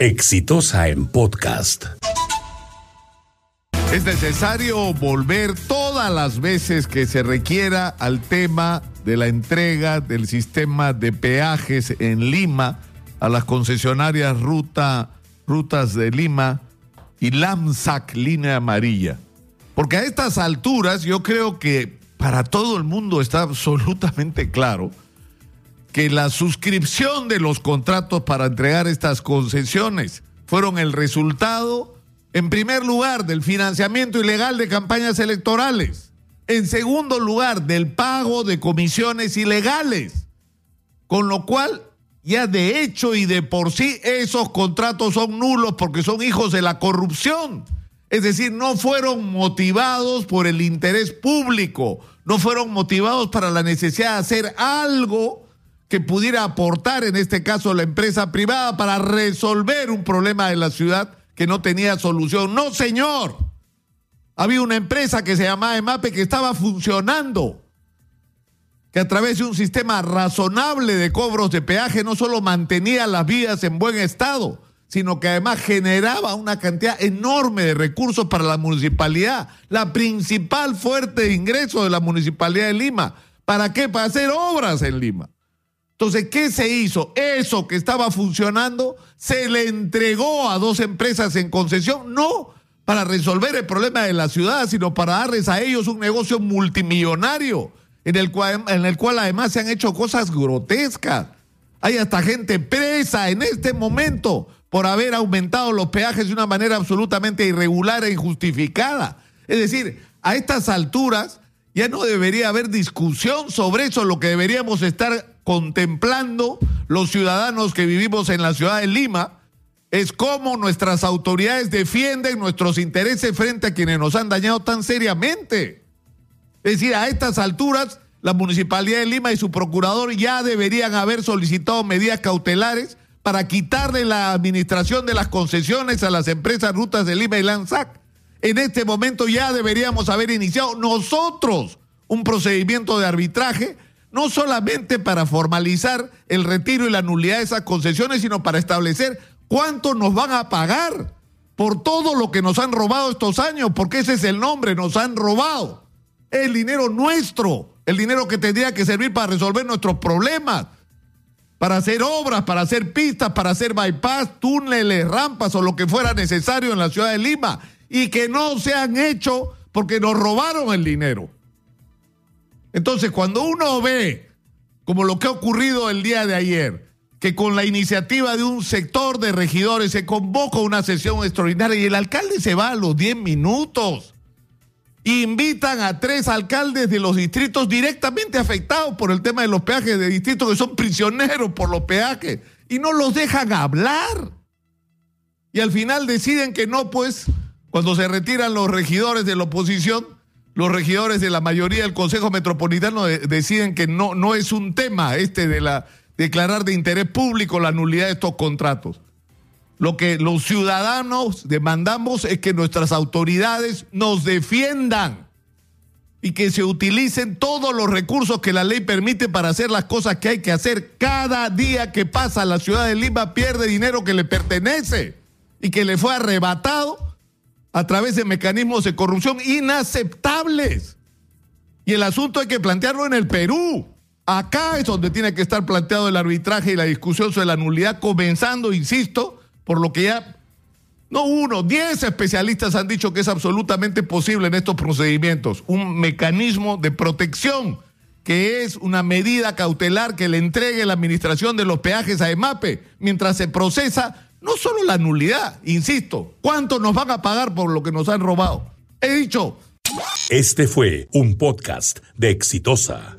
Exitosa en podcast. Es necesario volver todas las veces que se requiera al tema de la entrega del sistema de peajes en Lima a las concesionarias ruta, Rutas de Lima y LAMSAC Línea Amarilla. Porque a estas alturas yo creo que para todo el mundo está absolutamente claro que la suscripción de los contratos para entregar estas concesiones fueron el resultado, en primer lugar, del financiamiento ilegal de campañas electorales, en segundo lugar, del pago de comisiones ilegales, con lo cual ya de hecho y de por sí esos contratos son nulos porque son hijos de la corrupción. Es decir, no fueron motivados por el interés público, no fueron motivados para la necesidad de hacer algo que pudiera aportar, en este caso, la empresa privada para resolver un problema de la ciudad que no tenía solución. No, señor. Había una empresa que se llamaba EMAPE que estaba funcionando, que a través de un sistema razonable de cobros de peaje no solo mantenía las vías en buen estado, sino que además generaba una cantidad enorme de recursos para la municipalidad, la principal fuerte de ingreso de la municipalidad de Lima. ¿Para qué? Para hacer obras en Lima. Entonces, ¿qué se hizo? Eso que estaba funcionando se le entregó a dos empresas en concesión, no para resolver el problema de la ciudad, sino para darles a ellos un negocio multimillonario, en el cual, en el cual además se han hecho cosas grotescas. Hay hasta gente presa en este momento por haber aumentado los peajes de una manera absolutamente irregular e injustificada. Es decir, a estas alturas ya no debería haber discusión sobre eso, lo que deberíamos estar contemplando los ciudadanos que vivimos en la ciudad de Lima es cómo nuestras autoridades defienden nuestros intereses frente a quienes nos han dañado tan seriamente. Es decir, a estas alturas, la Municipalidad de Lima y su procurador ya deberían haber solicitado medidas cautelares para quitarle la administración de las concesiones a las empresas Rutas de Lima y Lanzac. En este momento ya deberíamos haber iniciado nosotros un procedimiento de arbitraje no solamente para formalizar el retiro y la nulidad de esas concesiones, sino para establecer cuánto nos van a pagar por todo lo que nos han robado estos años, porque ese es el nombre, nos han robado. El dinero nuestro, el dinero que tendría que servir para resolver nuestros problemas, para hacer obras, para hacer pistas, para hacer bypass, túneles, rampas o lo que fuera necesario en la ciudad de Lima, y que no se han hecho porque nos robaron el dinero. Entonces, cuando uno ve, como lo que ha ocurrido el día de ayer, que con la iniciativa de un sector de regidores se convoca una sesión extraordinaria y el alcalde se va a los 10 minutos. Invitan a tres alcaldes de los distritos directamente afectados por el tema de los peajes de distritos que son prisioneros por los peajes y no los dejan hablar. Y al final deciden que no, pues, cuando se retiran los regidores de la oposición, los regidores de la mayoría del Consejo Metropolitano deciden que no, no es un tema este de la declarar de interés público la nulidad de estos contratos. Lo que los ciudadanos demandamos es que nuestras autoridades nos defiendan y que se utilicen todos los recursos que la ley permite para hacer las cosas que hay que hacer. Cada día que pasa la ciudad de Lima pierde dinero que le pertenece y que le fue arrebatado a través de mecanismos de corrupción inaceptables. Y el asunto hay que plantearlo en el Perú. Acá es donde tiene que estar planteado el arbitraje y la discusión sobre la nulidad, comenzando, insisto, por lo que ya no uno, diez especialistas han dicho que es absolutamente posible en estos procedimientos un mecanismo de protección que es una medida cautelar que le entregue la administración de los peajes a EMAPE mientras se procesa no solo la nulidad, insisto, ¿cuánto nos van a pagar por lo que nos han robado? He dicho. Este fue un podcast de Exitosa.